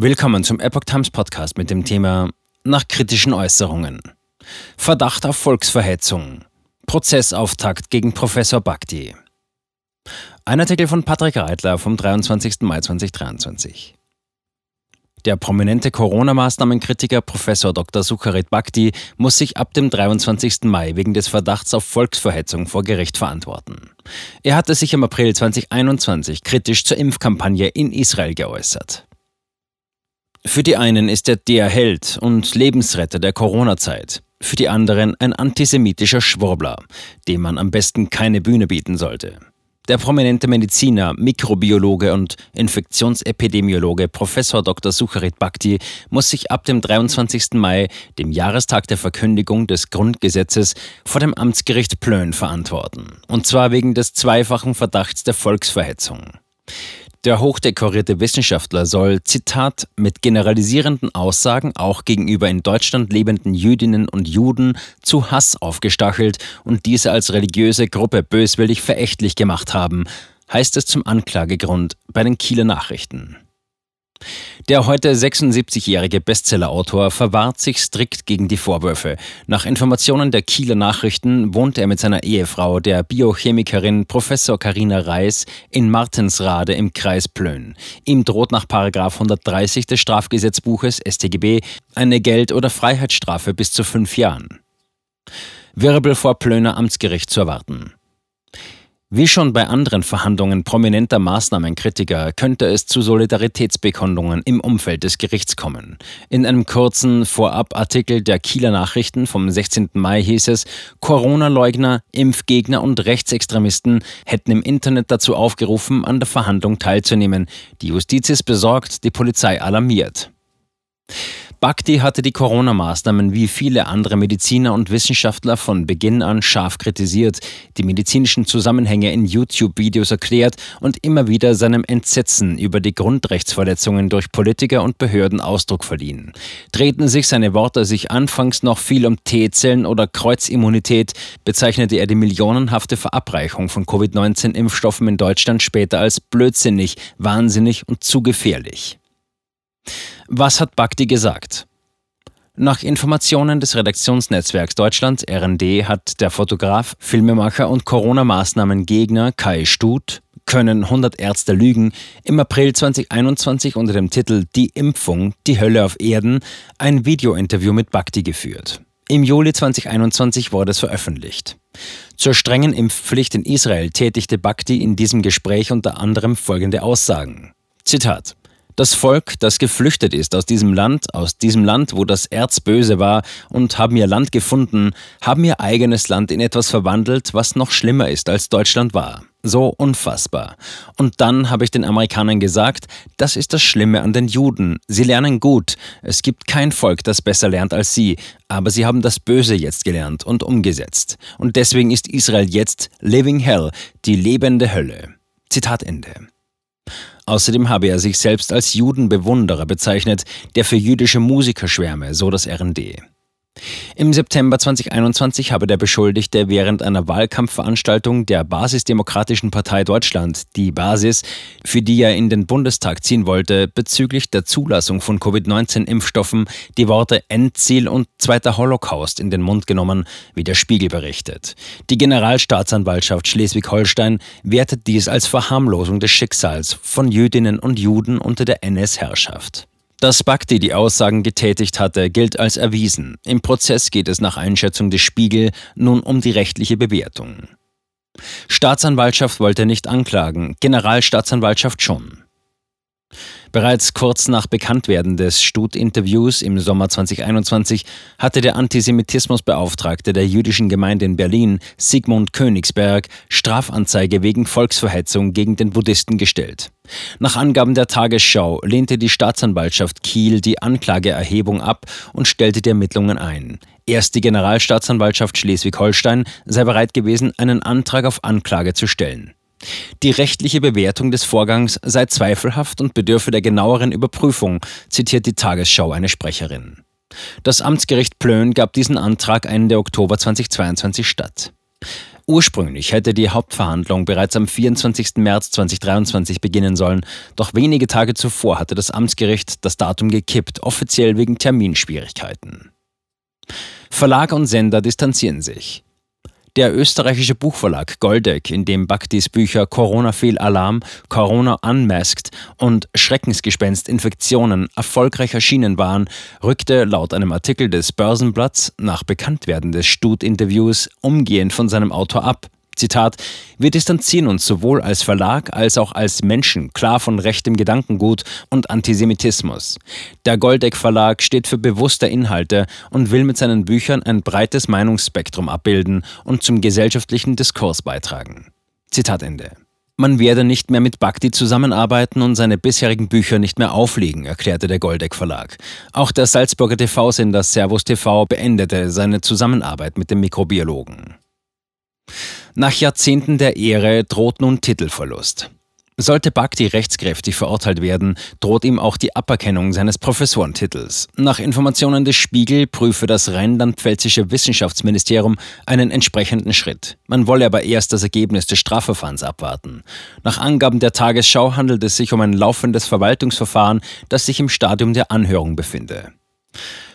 Willkommen zum Epoch Times Podcast mit dem Thema Nach kritischen Äußerungen. Verdacht auf Volksverhetzung. Prozessauftakt gegen Professor Bhakti. Ein Artikel von Patrick Reitler vom 23. Mai 2023. Der prominente Corona-Maßnahmenkritiker Professor Dr. Sukharit Bhakti muss sich ab dem 23. Mai wegen des Verdachts auf Volksverhetzung vor Gericht verantworten. Er hatte sich im April 2021 kritisch zur Impfkampagne in Israel geäußert. Für die einen ist er der Held und Lebensretter der Corona-Zeit, für die anderen ein antisemitischer Schwurbler, dem man am besten keine Bühne bieten sollte. Der prominente Mediziner, Mikrobiologe und Infektionsepidemiologe Professor Dr. Sucharit Bhakti muss sich ab dem 23. Mai, dem Jahrestag der Verkündigung des Grundgesetzes, vor dem Amtsgericht Plön verantworten. Und zwar wegen des zweifachen Verdachts der Volksverhetzung. Der hochdekorierte Wissenschaftler soll, Zitat, mit generalisierenden Aussagen auch gegenüber in Deutschland lebenden Jüdinnen und Juden zu Hass aufgestachelt und diese als religiöse Gruppe böswillig verächtlich gemacht haben, heißt es zum Anklagegrund bei den Kieler Nachrichten. Der heute 76-jährige Bestsellerautor verwahrt sich strikt gegen die Vorwürfe. Nach Informationen der Kieler Nachrichten wohnt er mit seiner Ehefrau, der Biochemikerin Professor Karina Reis, in Martensrade im Kreis Plön. Ihm droht nach 130 des Strafgesetzbuches StGB eine Geld- oder Freiheitsstrafe bis zu fünf Jahren. Wirbel vor Plöner Amtsgericht zu erwarten. Wie schon bei anderen Verhandlungen prominenter Maßnahmenkritiker könnte es zu Solidaritätsbekundungen im Umfeld des Gerichts kommen. In einem kurzen Vorabartikel der Kieler Nachrichten vom 16. Mai hieß es, Corona-Leugner, Impfgegner und Rechtsextremisten hätten im Internet dazu aufgerufen, an der Verhandlung teilzunehmen. Die Justiz ist besorgt, die Polizei alarmiert. Bhakti hatte die Corona-Maßnahmen wie viele andere Mediziner und Wissenschaftler von Beginn an scharf kritisiert, die medizinischen Zusammenhänge in YouTube-Videos erklärt und immer wieder seinem Entsetzen über die Grundrechtsverletzungen durch Politiker und Behörden Ausdruck verliehen. Drehten sich seine Worte sich anfangs noch viel um T-Zellen oder Kreuzimmunität, bezeichnete er die millionenhafte Verabreichung von Covid-19-Impfstoffen in Deutschland später als blödsinnig, wahnsinnig und zu gefährlich. Was hat Bhakti gesagt? Nach Informationen des Redaktionsnetzwerks Deutschland RND hat der Fotograf, Filmemacher und Corona-Maßnahmen-Gegner Kai Stut können 100 Ärzte lügen, im April 2021 unter dem Titel Die Impfung, die Hölle auf Erden ein Videointerview mit Bhakti geführt. Im Juli 2021 wurde es veröffentlicht. Zur strengen Impfpflicht in Israel tätigte Bhakti in diesem Gespräch unter anderem folgende Aussagen. Zitat das Volk, das geflüchtet ist aus diesem Land, aus diesem Land, wo das Erz böse war, und haben ihr Land gefunden, haben ihr eigenes Land in etwas verwandelt, was noch schlimmer ist, als Deutschland war. So unfassbar. Und dann habe ich den Amerikanern gesagt, das ist das Schlimme an den Juden. Sie lernen gut. Es gibt kein Volk, das besser lernt als sie. Aber sie haben das Böse jetzt gelernt und umgesetzt. Und deswegen ist Israel jetzt Living Hell, die lebende Hölle. Zitat Ende. Außerdem habe er sich selbst als Judenbewunderer bezeichnet, der für jüdische Musiker schwärme, so das RND. Im September 2021 habe der Beschuldigte während einer Wahlkampfveranstaltung der Basisdemokratischen Partei Deutschland, die Basis, für die er in den Bundestag ziehen wollte, bezüglich der Zulassung von Covid-19-Impfstoffen die Worte Endziel und Zweiter Holocaust in den Mund genommen, wie der Spiegel berichtet. Die Generalstaatsanwaltschaft Schleswig-Holstein wertet dies als Verharmlosung des Schicksals von Jüdinnen und Juden unter der NS-Herrschaft. Dass Bhakti die Aussagen getätigt hatte, gilt als erwiesen. Im Prozess geht es nach Einschätzung des Spiegel nun um die rechtliche Bewertung. Staatsanwaltschaft wollte nicht anklagen, Generalstaatsanwaltschaft schon. Bereits kurz nach Bekanntwerden des Stut-Interviews im Sommer 2021 hatte der Antisemitismusbeauftragte der jüdischen Gemeinde in Berlin, Sigmund Königsberg, Strafanzeige wegen Volksverhetzung gegen den Buddhisten gestellt. Nach Angaben der Tagesschau lehnte die Staatsanwaltschaft Kiel die Anklageerhebung ab und stellte die Ermittlungen ein. Erst die Generalstaatsanwaltschaft Schleswig-Holstein sei bereit gewesen, einen Antrag auf Anklage zu stellen. Die rechtliche Bewertung des Vorgangs sei zweifelhaft und bedürfe der genaueren Überprüfung, zitiert die Tagesschau eine Sprecherin. Das Amtsgericht Plön gab diesen Antrag Ende Oktober 2022 statt. Ursprünglich hätte die Hauptverhandlung bereits am 24. März 2023 beginnen sollen, doch wenige Tage zuvor hatte das Amtsgericht das Datum gekippt, offiziell wegen Terminschwierigkeiten. Verlag und Sender distanzieren sich. Der österreichische Buchverlag Goldeck, in dem Baktis Bücher Corona Fehlalarm, Corona Unmasked und Schreckensgespenst Infektionen erfolgreich erschienen waren, rückte laut einem Artikel des Börsenblatts nach Bekanntwerden des Stut-Interviews umgehend von seinem Autor ab. Zitat, wir distanzieren uns sowohl als Verlag als auch als Menschen klar von rechtem Gedankengut und Antisemitismus. Der Goldeck Verlag steht für bewusste Inhalte und will mit seinen Büchern ein breites Meinungsspektrum abbilden und zum gesellschaftlichen Diskurs beitragen. Zitat Ende. Man werde nicht mehr mit Bhakti zusammenarbeiten und seine bisherigen Bücher nicht mehr auflegen, erklärte der Goldeck Verlag. Auch der Salzburger TV-Sender Servus TV beendete seine Zusammenarbeit mit dem Mikrobiologen. Nach Jahrzehnten der Ehre droht nun Titelverlust. Sollte Bhakti rechtskräftig verurteilt werden, droht ihm auch die Aberkennung seines Professorentitels. Nach Informationen des Spiegel prüfe das rheinland-pfälzische Wissenschaftsministerium einen entsprechenden Schritt. Man wolle aber erst das Ergebnis des Strafverfahrens abwarten. Nach Angaben der Tagesschau handelt es sich um ein laufendes Verwaltungsverfahren, das sich im Stadium der Anhörung befinde.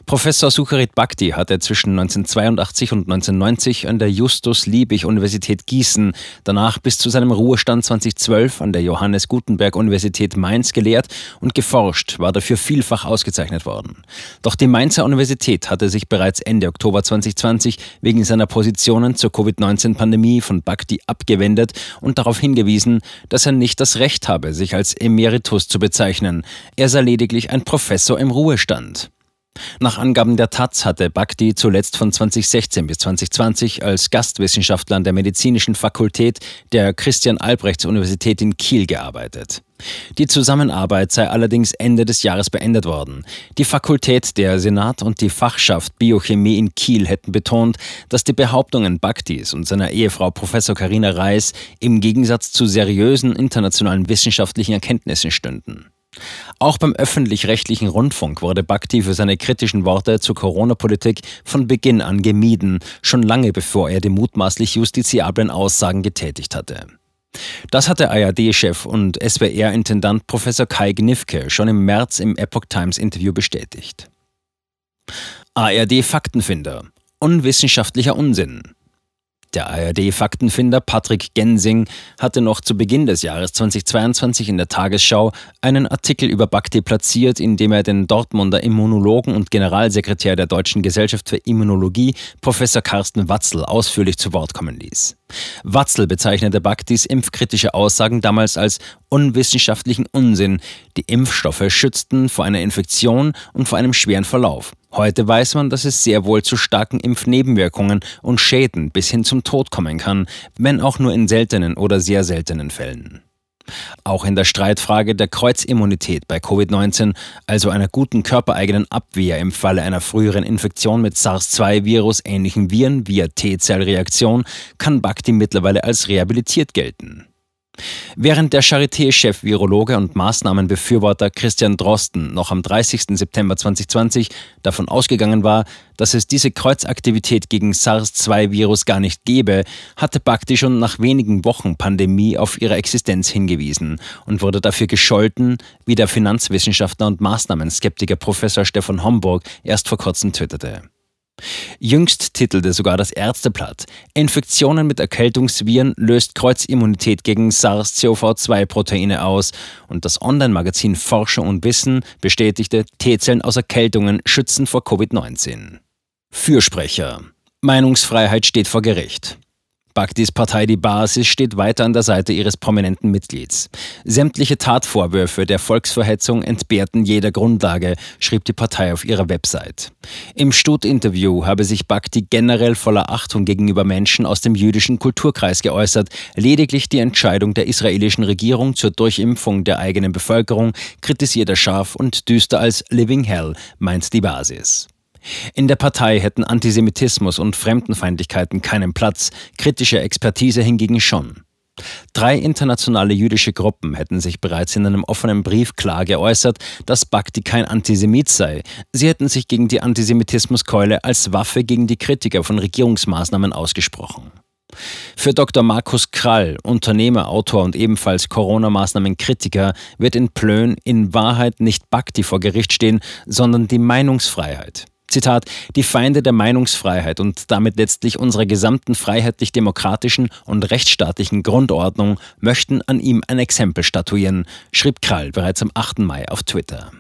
Professor Sucharit Bhakti hatte zwischen 1982 und 1990 an der Justus-Liebig-Universität Gießen, danach bis zu seinem Ruhestand 2012 an der Johannes Gutenberg-Universität Mainz gelehrt und geforscht, war dafür vielfach ausgezeichnet worden. Doch die Mainzer Universität hatte sich bereits Ende Oktober 2020 wegen seiner Positionen zur Covid-19-Pandemie von Bhakti abgewendet und darauf hingewiesen, dass er nicht das Recht habe, sich als Emeritus zu bezeichnen. Er sei lediglich ein Professor im Ruhestand. Nach Angaben der Taz hatte Bhakti zuletzt von 2016 bis 2020 als Gastwissenschaftler an der Medizinischen Fakultät der Christian-Albrechts-Universität in Kiel gearbeitet. Die Zusammenarbeit sei allerdings Ende des Jahres beendet worden. Die Fakultät, der Senat und die Fachschaft Biochemie in Kiel hätten betont, dass die Behauptungen Bhaktis und seiner Ehefrau Professor Karina Reis im Gegensatz zu seriösen internationalen wissenschaftlichen Erkenntnissen stünden. Auch beim öffentlich-rechtlichen Rundfunk wurde Bhakti für seine kritischen Worte zur Corona-Politik von Beginn an gemieden, schon lange bevor er die mutmaßlich justiziablen Aussagen getätigt hatte. Das hatte ARD-Chef und SWR-Intendant Professor Kai Gnifke schon im März im Epoch Times Interview bestätigt. ARD Faktenfinder. Unwissenschaftlicher Unsinn. Der ARD-Faktenfinder Patrick Gensing hatte noch zu Beginn des Jahres 2022 in der Tagesschau einen Artikel über Bhakti platziert, in dem er den Dortmunder Immunologen und Generalsekretär der Deutschen Gesellschaft für Immunologie, Professor Carsten Watzel, ausführlich zu Wort kommen ließ. Watzel bezeichnete Bhaktis impfkritische Aussagen damals als unwissenschaftlichen Unsinn. Die Impfstoffe schützten vor einer Infektion und vor einem schweren Verlauf. Heute weiß man, dass es sehr wohl zu starken Impfnebenwirkungen und Schäden bis hin zum Tod kommen kann, wenn auch nur in seltenen oder sehr seltenen Fällen. Auch in der Streitfrage der Kreuzimmunität bei Covid-19, also einer guten körpereigenen Abwehr im Falle einer früheren Infektion mit SARS-2-Virus ähnlichen Viren via T-Zellreaktion, kann Bhakti mittlerweile als rehabilitiert gelten. Während der Charité-Chef Virologe und Maßnahmenbefürworter Christian Drosten noch am 30. September 2020 davon ausgegangen war, dass es diese Kreuzaktivität gegen SARS-2-Virus gar nicht gäbe, hatte Bakti schon nach wenigen Wochen Pandemie auf ihre Existenz hingewiesen und wurde dafür gescholten, wie der Finanzwissenschaftler und Maßnahmenskeptiker Professor Stefan Homburg erst vor kurzem tötete. Jüngst titelte sogar das Ärzteblatt, Infektionen mit Erkältungsviren löst Kreuzimmunität gegen SARS-CoV-2-Proteine aus und das Online-Magazin Forscher und Wissen bestätigte, T-Zellen aus Erkältungen schützen vor Covid-19. Fürsprecher. Meinungsfreiheit steht vor Gericht. Bhaktis Partei Die Basis steht weiter an der Seite ihres prominenten Mitglieds. Sämtliche Tatvorwürfe der Volksverhetzung entbehrten jeder Grundlage, schrieb die Partei auf ihrer Website. Im Stut-Interview habe sich Bhakti generell voller Achtung gegenüber Menschen aus dem jüdischen Kulturkreis geäußert. Lediglich die Entscheidung der israelischen Regierung zur Durchimpfung der eigenen Bevölkerung kritisiert er scharf und düster als Living Hell, meint die Basis. In der Partei hätten Antisemitismus und Fremdenfeindlichkeiten keinen Platz, kritische Expertise hingegen schon. Drei internationale jüdische Gruppen hätten sich bereits in einem offenen Brief klar geäußert, dass Bhakti kein Antisemit sei. Sie hätten sich gegen die Antisemitismuskeule als Waffe gegen die Kritiker von Regierungsmaßnahmen ausgesprochen. Für Dr. Markus Krall, Unternehmer, Autor und ebenfalls Corona-Maßnahmen-Kritiker, wird in Plön in Wahrheit nicht Bhakti vor Gericht stehen, sondern die Meinungsfreiheit. Zitat, die Feinde der Meinungsfreiheit und damit letztlich unserer gesamten freiheitlich-demokratischen und rechtsstaatlichen Grundordnung möchten an ihm ein Exempel statuieren, schrieb Krall bereits am 8. Mai auf Twitter.